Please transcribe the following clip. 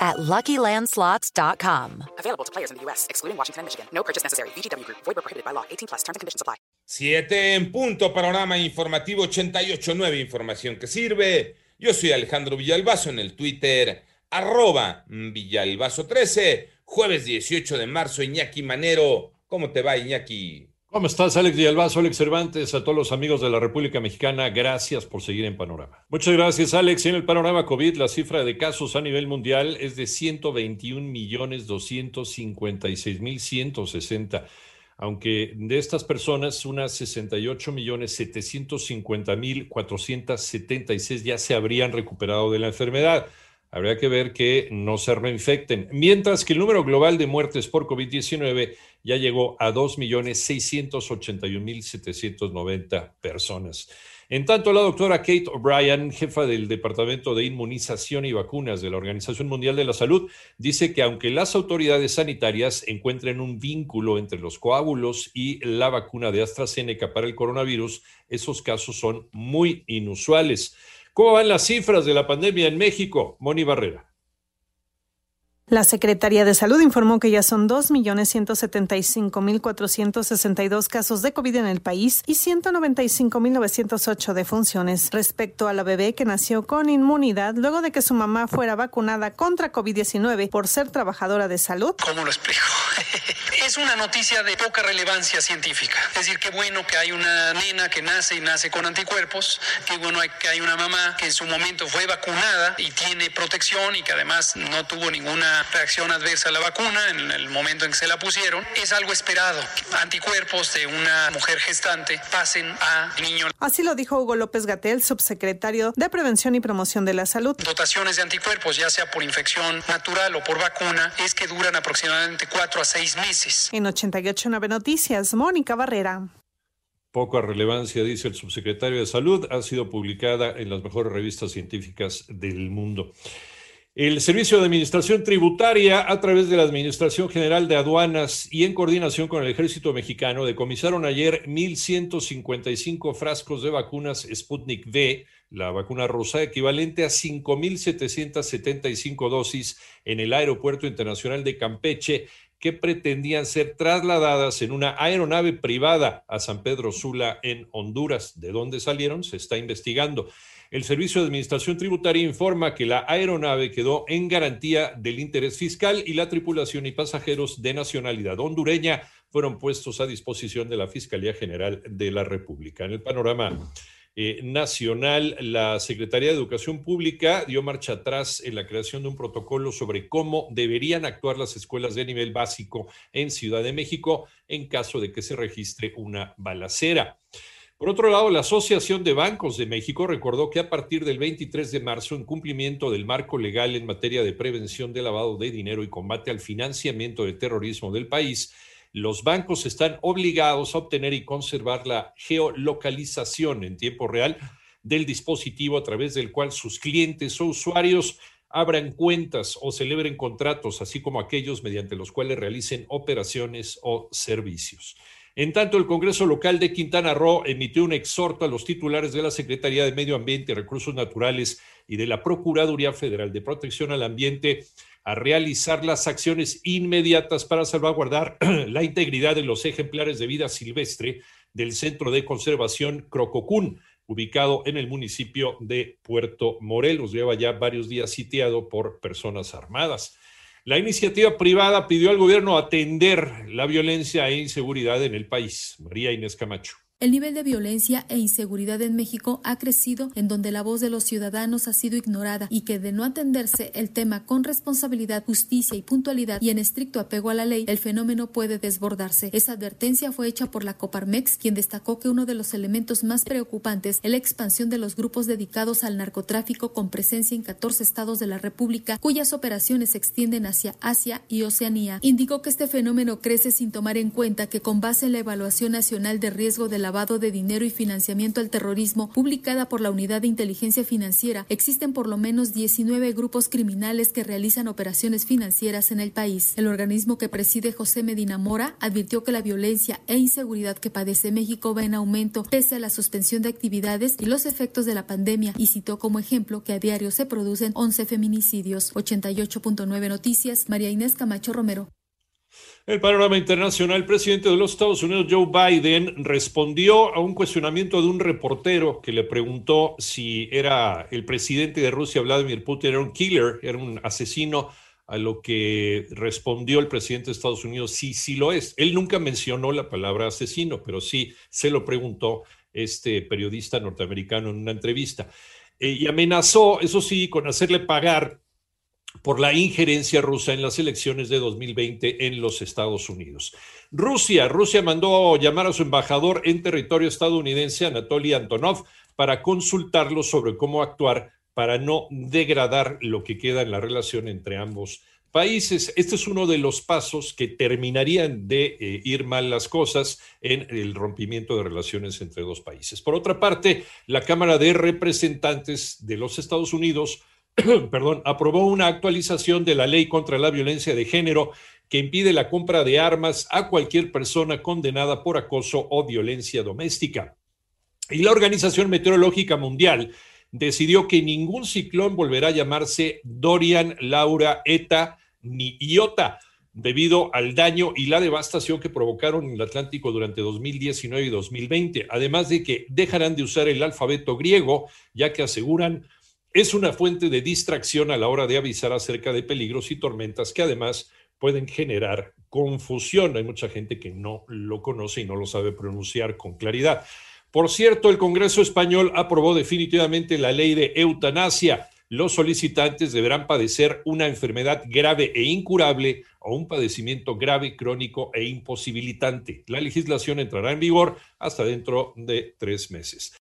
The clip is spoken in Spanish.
at LuckyLandSlots.com. Available to players in the U.S., excluding Washington and Michigan. No purchase necessary. VGW Group. Void prohibited by law. 18 plus. Terms and conditions apply. Siete en punto. Panorama informativo 88.9. Información que sirve. Yo soy Alejandro Villalbazo en el Twitter. Arroba Villalbazo13. Jueves 18 de marzo. Iñaki Manero. ¿Cómo te va, Iñaki? ¿Cómo estás, Alex Villalbazo, Alex Cervantes, a todos los amigos de la República Mexicana? Gracias por seguir en Panorama. Muchas gracias, Alex. En el panorama COVID, la cifra de casos a nivel mundial es de 121 millones 256 mil 160 aunque de estas personas, unas 68 millones 750 mil 476 ya se habrían recuperado de la enfermedad. Habría que ver que no se reinfecten. Mientras que el número global de muertes por COVID-19 ya llegó a 2.681.790 personas. En tanto, la doctora Kate O'Brien, jefa del Departamento de Inmunización y Vacunas de la Organización Mundial de la Salud, dice que aunque las autoridades sanitarias encuentren un vínculo entre los coágulos y la vacuna de AstraZeneca para el coronavirus, esos casos son muy inusuales. ¿Cómo van las cifras de la pandemia en México? Moni Barrera. La Secretaría de Salud informó que ya son 2.175.462 casos de COVID en el país y 195.908 defunciones. Respecto a la bebé que nació con inmunidad luego de que su mamá fuera vacunada contra COVID-19 por ser trabajadora de salud. ¿Cómo lo explico? es una noticia de poca relevancia científica. Es decir, qué bueno que hay una nena que nace y nace con anticuerpos, qué bueno que hay una mamá que en su momento fue vacunada y tiene protección y que además no tuvo ninguna reacción adversa a la vacuna en el momento en que se la pusieron. Es algo esperado. Anticuerpos de una mujer gestante pasen a niño. Así lo dijo Hugo López Gatel, subsecretario de Prevención y Promoción de la Salud. Dotaciones de anticuerpos, ya sea por infección natural o por vacuna, es que duran aproximadamente cuatro a seis meses. En 889 Noticias, Mónica Barrera. Poca relevancia, dice el subsecretario de Salud, ha sido publicada en las mejores revistas científicas del mundo. El Servicio de Administración Tributaria, a través de la Administración General de Aduanas y en coordinación con el Ejército Mexicano, decomisaron ayer 1.155 frascos de vacunas Sputnik V, la vacuna rusa, equivalente a 5.775 dosis en el Aeropuerto Internacional de Campeche, que pretendían ser trasladadas en una aeronave privada a San Pedro Sula, en Honduras. ¿De dónde salieron? Se está investigando. El Servicio de Administración Tributaria informa que la aeronave quedó en garantía del interés fiscal y la tripulación y pasajeros de nacionalidad hondureña fueron puestos a disposición de la Fiscalía General de la República. En el panorama eh, nacional, la Secretaría de Educación Pública dio marcha atrás en la creación de un protocolo sobre cómo deberían actuar las escuelas de nivel básico en Ciudad de México en caso de que se registre una balacera. Por otro lado, la Asociación de Bancos de México recordó que a partir del 23 de marzo, en cumplimiento del marco legal en materia de prevención de lavado de dinero y combate al financiamiento de terrorismo del país, los bancos están obligados a obtener y conservar la geolocalización en tiempo real del dispositivo a través del cual sus clientes o usuarios abran cuentas o celebren contratos, así como aquellos mediante los cuales realicen operaciones o servicios. En tanto, el Congreso local de Quintana Roo emitió un exhorto a los titulares de la Secretaría de Medio Ambiente y Recursos Naturales y de la Procuraduría Federal de Protección al Ambiente a realizar las acciones inmediatas para salvaguardar la integridad de los ejemplares de vida silvestre del Centro de Conservación Crococún, ubicado en el municipio de Puerto Morelos. Lleva ya varios días sitiado por personas armadas. La iniciativa privada pidió al gobierno atender la violencia e inseguridad en el país. María Inés Camacho. El nivel de violencia e inseguridad en México ha crecido en donde la voz de los ciudadanos ha sido ignorada y que de no atenderse el tema con responsabilidad, justicia y puntualidad y en estricto apego a la ley, el fenómeno puede desbordarse. Esa advertencia fue hecha por la Coparmex, quien destacó que uno de los elementos más preocupantes es la expansión de los grupos dedicados al narcotráfico con presencia en 14 estados de la República, cuyas operaciones se extienden hacia Asia y Oceanía. Indicó que este fenómeno crece sin tomar en cuenta que con base en la evaluación nacional de riesgo de la lavado de dinero y financiamiento al terrorismo, publicada por la Unidad de Inteligencia Financiera, existen por lo menos 19 grupos criminales que realizan operaciones financieras en el país. El organismo que preside José Medina Mora advirtió que la violencia e inseguridad que padece México va en aumento pese a la suspensión de actividades y los efectos de la pandemia y citó como ejemplo que a diario se producen 11 feminicidios. 88.9 Noticias, María Inés Camacho Romero. El panorama internacional, el presidente de los Estados Unidos, Joe Biden, respondió a un cuestionamiento de un reportero que le preguntó si era el presidente de Rusia, Vladimir Putin, era un killer, era un asesino, a lo que respondió el presidente de Estados Unidos, sí, sí lo es. Él nunca mencionó la palabra asesino, pero sí se lo preguntó este periodista norteamericano en una entrevista. Eh, y amenazó, eso sí, con hacerle pagar por la injerencia rusa en las elecciones de 2020 en los Estados Unidos. Rusia, Rusia mandó llamar a su embajador en territorio estadounidense, Anatoly Antonov, para consultarlo sobre cómo actuar para no degradar lo que queda en la relación entre ambos países. Este es uno de los pasos que terminarían de eh, ir mal las cosas en el rompimiento de relaciones entre dos países. Por otra parte, la Cámara de Representantes de los Estados Unidos perdón, aprobó una actualización de la ley contra la violencia de género que impide la compra de armas a cualquier persona condenada por acoso o violencia doméstica. Y la Organización Meteorológica Mundial decidió que ningún ciclón volverá a llamarse Dorian, Laura, Eta ni Iota, debido al daño y la devastación que provocaron en el Atlántico durante 2019 y 2020, además de que dejarán de usar el alfabeto griego, ya que aseguran es una fuente de distracción a la hora de avisar acerca de peligros y tormentas que además pueden generar confusión. Hay mucha gente que no lo conoce y no lo sabe pronunciar con claridad. Por cierto, el Congreso español aprobó definitivamente la ley de eutanasia. Los solicitantes deberán padecer una enfermedad grave e incurable o un padecimiento grave, crónico e imposibilitante. La legislación entrará en vigor hasta dentro de tres meses.